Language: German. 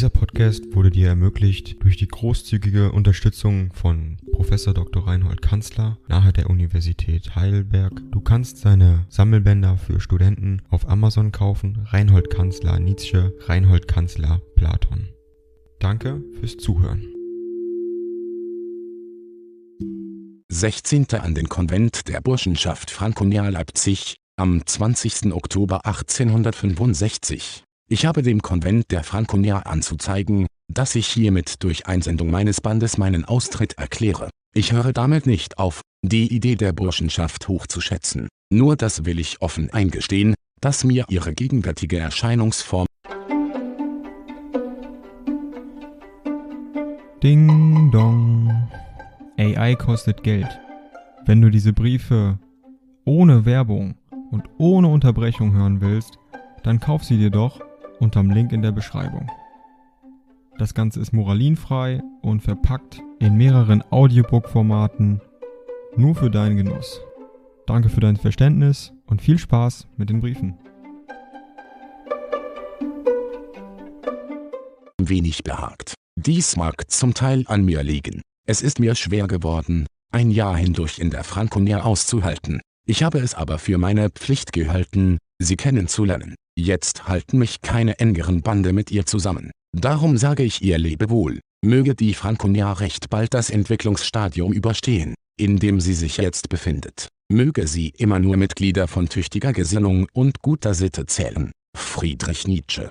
Dieser Podcast wurde dir ermöglicht durch die großzügige Unterstützung von Professor Dr. Reinhold Kanzler nahe der Universität Heidelberg. Du kannst seine Sammelbänder für Studenten auf Amazon kaufen. Reinhold Kanzler Nietzsche, Reinhold Kanzler Platon. Danke fürs Zuhören. 16. an den Konvent der Burschenschaft Franconia Leipzig, am 20. Oktober 1865. Ich habe dem Konvent der Franconia anzuzeigen, dass ich hiermit durch Einsendung meines Bandes meinen Austritt erkläre. Ich höre damit nicht auf, die Idee der Burschenschaft hochzuschätzen. Nur das will ich offen eingestehen, dass mir ihre gegenwärtige Erscheinungsform Ding dong. AI kostet Geld. Wenn du diese Briefe ohne Werbung und ohne Unterbrechung hören willst, dann kauf sie dir doch unterm Link in der Beschreibung. Das Ganze ist moralinfrei und verpackt in mehreren Audiobook-Formaten nur für deinen Genuss. Danke für dein Verständnis und viel Spaß mit den Briefen. wenig behagt. Dies mag zum Teil an mir liegen. Es ist mir schwer geworden, ein Jahr hindurch in der Franconia auszuhalten. Ich habe es aber für meine Pflicht gehalten, sie kennenzulernen. Jetzt halten mich keine engeren Bande mit ihr zusammen. Darum sage ich ihr Lebewohl. Möge die Franconia recht bald das Entwicklungsstadium überstehen, in dem sie sich jetzt befindet. Möge sie immer nur Mitglieder von tüchtiger Gesinnung und guter Sitte zählen. Friedrich Nietzsche